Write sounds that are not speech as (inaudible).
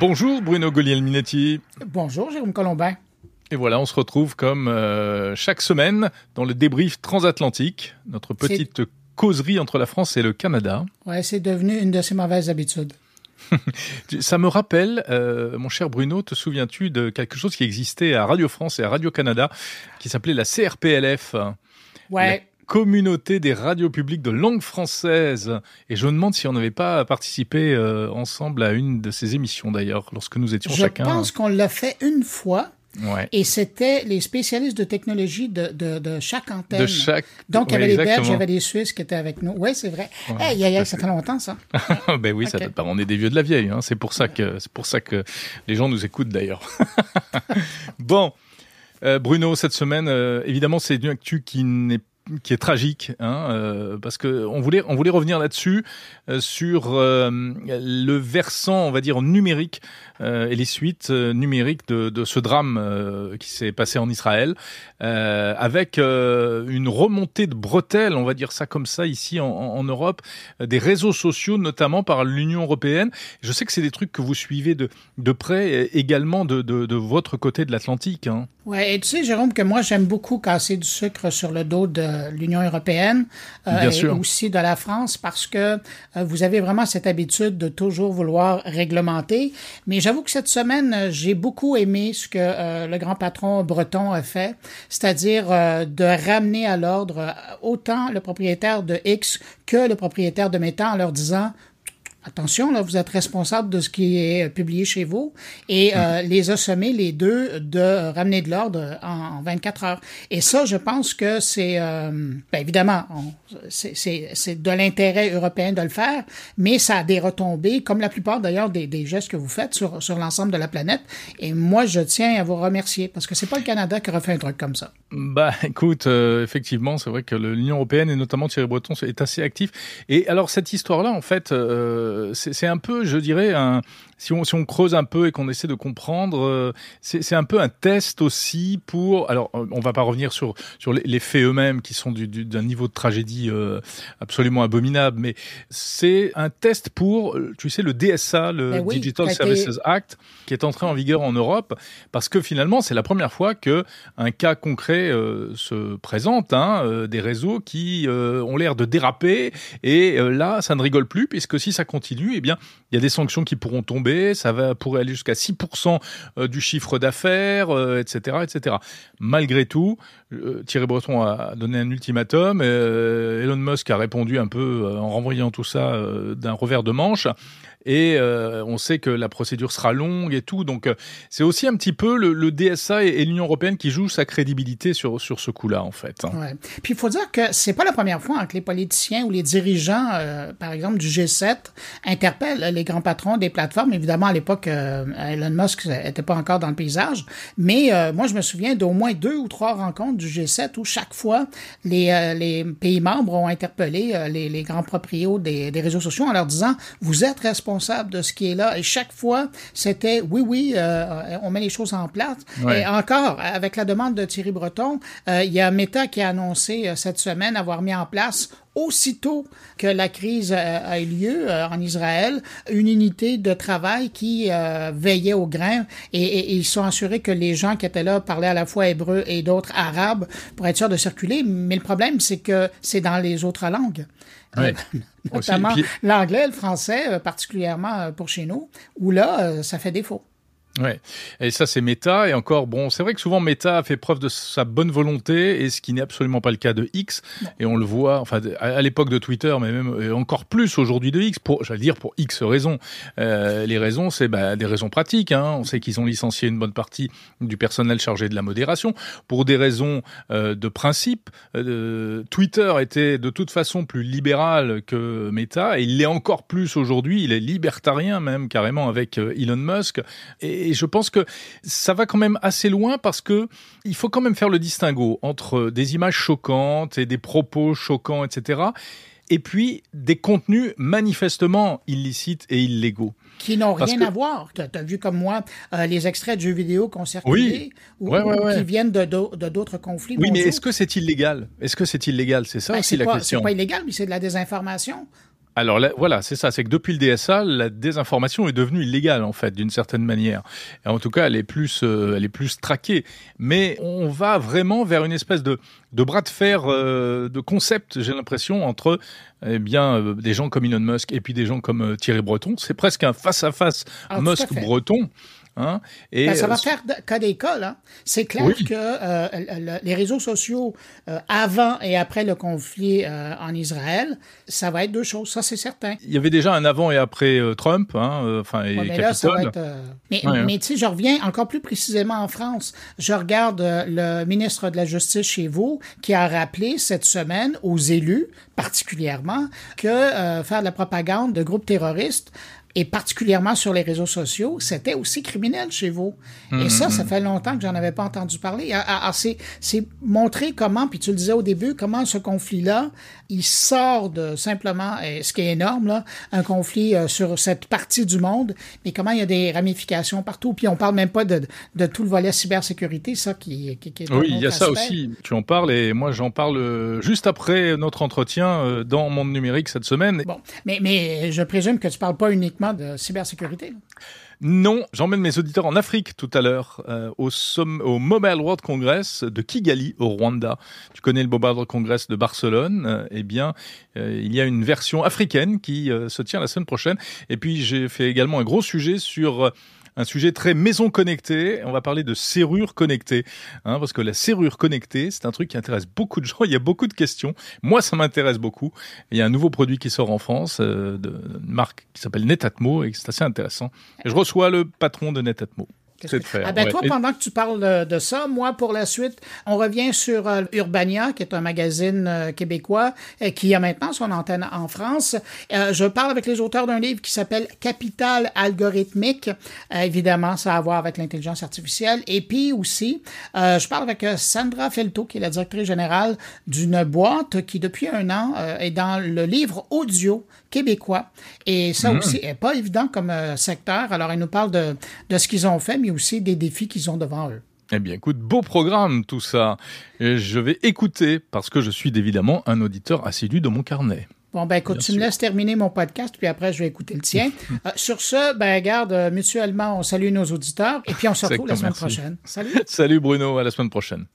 Bonjour Bruno Guglielminetti. Bonjour Jérôme Colombin. Et voilà, on se retrouve comme euh, chaque semaine dans le débrief transatlantique, notre petite causerie entre la France et le Canada. Ouais, c'est devenu une de ses mauvaises habitudes. (laughs) Ça me rappelle, euh, mon cher Bruno, te souviens-tu de quelque chose qui existait à Radio France et à Radio Canada, qui s'appelait la CRPLF Ouais communauté des radios publiques de langue française. Et je me demande si on n'avait pas participé euh, ensemble à une de ces émissions d'ailleurs, lorsque nous étions chacun. Je pense qu'on l'a fait une fois. Ouais. Et c'était les spécialistes de technologie de, de, de chaque antenne. De chaque... Donc, il y avait les Belges, il y avait les Suisses qui étaient avec nous. Oui, c'est vrai. Ouais, Hey, à ça fait. longtemps, ça. (laughs) ben oui, ça Ok. date pas. On est des vieux de la vieille. Hein. C'est pour ça que pour ça que les gens nous écoutent d'ailleurs. (laughs) bon, euh, Bruno, cette semaine, euh, évidemment, c'est une actu qui n'est qui est tragique, hein, euh, parce que on voulait on voulait revenir là-dessus euh, sur euh, le versant, on va dire numérique et les suites numériques de, de ce drame qui s'est passé en Israël, avec une remontée de bretelles, on va dire ça comme ça ici en, Europe, des réseaux sociaux, notamment par l'Union européenne. Je sais que c'est des trucs que vous suivez de, de près, également de, de, de votre côté de l'Atlantique. Hein. Ouais, et tu sais, Jérôme, que moi, j'aime beaucoup casser du sucre sur le dos de l'Union européenne euh, et sûr. aussi de la France parce que euh, vous avez vraiment cette habitude de toujours vouloir réglementer. Mais j'avoue que cette semaine, euh, j'ai beaucoup aimé ce que euh, le grand patron breton a fait, c'est-à-dire euh, de ramener à l'ordre euh, autant le propriétaire de X que le propriétaire de Meta en leur disant Attention, là, vous êtes responsable de ce qui est euh, publié chez vous et euh, les a sommés, les deux, de ramener de l'ordre en, en 24 heures. Et ça, je pense que c'est, euh, ben, évidemment, c'est- de l'intérêt européen de le faire, mais ça a des retombées, comme la plupart d'ailleurs des, des gestes que vous faites sur, sur l'ensemble de la planète. Et moi, je tiens à vous remercier parce que c'est pas le Canada qui aurait fait un truc comme ça. Bah écoute, euh, effectivement, c'est vrai que l'Union européenne et notamment Thierry Breton est assez actif. Et alors cette histoire-là, en fait, euh, c'est c'est un peu, je dirais, un, si, on, si on creuse un peu et qu'on essaie de comprendre, euh, c'est un peu un test aussi pour. Alors, euh, on va pas revenir sur sur les, les faits eux-mêmes qui sont du- du- d'un niveau de tragédie euh, absolument abominable, mais c'est un test pour, euh, tu sais, le DSA, le Ben oui, Digital Services Act, qui est entré en vigueur en Europe, parce que finalement, c'est la première fois que un cas concret euh, se présente, hein, euh, des réseaux qui euh, ont l'air de déraper, et euh, là, ça ne rigole plus, puisque si ça continue, eh bien, il y a des sanctions qui pourront tomber, ça va pourrait aller jusqu'à 6% euh, du chiffre d'affaires, euh, etc., etc. Malgré tout, Thierry Breton a donné un ultimatum, euh, Elon Musk a répondu un peu euh, en renvoyant tout ça euh, d'un revers de manche. Et euh, on sait que la procédure sera longue et tout, donc euh, c'est aussi un petit peu le, le DSA et, l'Union européenne qui jouent sa crédibilité sur sur ce coup-là en fait. Ouais. Puis il faut dire que c'est pas la première fois que les politiciens ou les dirigeants, euh, par exemple du G7, interpellent les grands patrons des plateformes. Évidemment, à l'époque, euh, Elon Musk n'était pas encore dans le paysage, mais euh, moi je me souviens d'au moins deux ou trois rencontres du G7 où chaque fois les, euh, les pays membres ont interpellé euh, les, les grands propriétaires des, des réseaux sociaux en leur disant vous êtes responsable de ce qui est là. Et chaque fois, c'était oui, oui, euh, on met les choses en place. Ouais. Et encore, avec la demande de Thierry Breton, il y a Meta qui a annoncé cette semaine avoir mis en place aussitôt que la crise a eu lieu euh, en Israël, une unité de travail qui euh, veillait au grain et, et- et ils sont assurés que les gens qui étaient là parlaient à la fois hébreu et d'autres arabes pour être sûrs de circuler. Mais le problème, c'est que c'est dans les autres langues. Ouais. Euh, notamment l'anglais, le français, particulièrement pour chez nous, où là, ça fait défaut. Ouais. Et ça, c'est Meta. Et encore, bon, c'est vrai que souvent Meta a fait preuve de sa bonne volonté, et ce qui n'est absolument pas le cas de X. Et on le voit, enfin, à l'époque de Twitter, mais même et encore plus aujourd'hui de X, pour, j'allais dire pour X raisons. Euh, les raisons, c'est bah, des raisons pratiques. Hein. On sait qu'ils ont licencié une bonne partie du personnel chargé de la modération pour des raisons euh, de principe. Euh, Twitter était de toute façon plus libéral que Meta, et il l'est encore plus aujourd'hui. Il est libertarien même carrément avec euh, Elon Musk. Et, et je pense que ça va quand même assez loin parce que il faut quand même faire le distinguo entre des images choquantes et des propos choquants, etc et puis des contenus manifestement illicites et illégaux. Qui n'ont rien à voir. Tu as, vu comme moi euh, les extraits de jeux vidéo qu'on circulé ou, qui viennent de d'autres conflits? Oui, mais est-ce que c'est illégal? Est-ce que c'est illégal? C'est ça ben, aussi la question. C'est pas illégal, mais c'est de la désinformation. Alors voilà, c'est ça, c'est que depuis le DSA, la désinformation est devenue illégale en fait, d'une certaine manière. En tout cas, elle est plus, euh, elle est plus traquée. Mais on va vraiment vers une espèce de, de bras de fer euh, de concept, j'ai l'impression, entre eh bien euh, des gens comme Elon Musk et puis des gens comme Thierry Breton. C'est presque un face à face Musk-Breton. Hein? Et, ben, ça va euh, faire cas d'école. Hein? C'est clair que euh, les réseaux sociaux, euh, avant et après le conflit en Israël, ça va être deux choses, ça c'est certain. Il y avait déjà un avant et après Trump, hein, enfin, et mais là, ça va être, Mais, mais tu sais, je reviens encore plus précisément en France. Je regarde le ministre de la Justice chez vous qui a rappelé cette semaine aux élus, particulièrement, que faire de la propagande de groupes terroristes, et particulièrement sur les réseaux sociaux, c'était aussi criminel chez vous. et ça, ça fait longtemps que j'en avais pas entendu parler. Ah, ah, ah, c'est montrer comment, puis tu le disais au début, comment ce conflit-là, il sort de simplement, ce qui est énorme, là, un conflit euh, sur cette partie du monde, mais comment il y a des ramifications partout. Puis on parle même pas de, de tout le volet cybersécurité, ça qui, qui, qui est Oui, il y a ça aussi. Tu en parles et moi j'en parle euh, juste après notre entretien euh, dans Monde Numérique cette semaine. Bon, mais, mais je présume que tu parles pas uniquement de cybersécurité. Non, j'emmène mes auditeurs en Afrique tout à l'heure, euh, au, au, Mobile World Congress de Kigali, au Rwanda. Tu connais le Mobile World Congress de Barcelone euh, Eh bien, euh, il y a une version africaine qui se tient la semaine prochaine. Et puis, j'ai fait également un gros sujet sur un sujet très maison connectée. On va parler de serrure connectée, hein, parce que la serrure connectée, c'est un truc qui intéresse beaucoup de gens. (laughs) Il y a beaucoup de questions. Moi, ça m'intéresse beaucoup. Il y a un nouveau produit qui sort en France, euh, de, marque qui s'appelle Netatmo, et c'est assez intéressant. je reçois le patron de Netatmo. Ah ben toi, pendant que tu parles de, ça, moi, pour la suite, on revient sur euh, Urbania, qui est un magazine euh, québécois euh, qui a maintenant son antenne en France. je parle avec les auteurs d'un livre qui s'appelle Capital algorithmique. évidemment, ça a à voir avec l'intelligence artificielle. Et puis aussi, je parle avec Sandra Felto, qui est la directrice générale d'une boîte qui, depuis un an, est dans le livre audio québécois. Et ça hmm. aussi est pas évident comme secteur. Alors, elle nous parle de, de ce qu'ils ont fait, mais aussi des défis qu'ils ont devant eux. Eh bien, écoute, beau programme tout ça. Et je vais écouter parce que je suis évidemment un auditeur assidu de mon carnet. Bon, ben écoute, tu me laisses terminer mon podcast, puis après, je vais écouter le tien. (laughs) Euh, sur ce, ben garde, euh, mutuellement, on salue nos auditeurs, et puis on se retrouve la semaine prochaine. Salut. (laughs) Salut Bruno, à la semaine prochaine.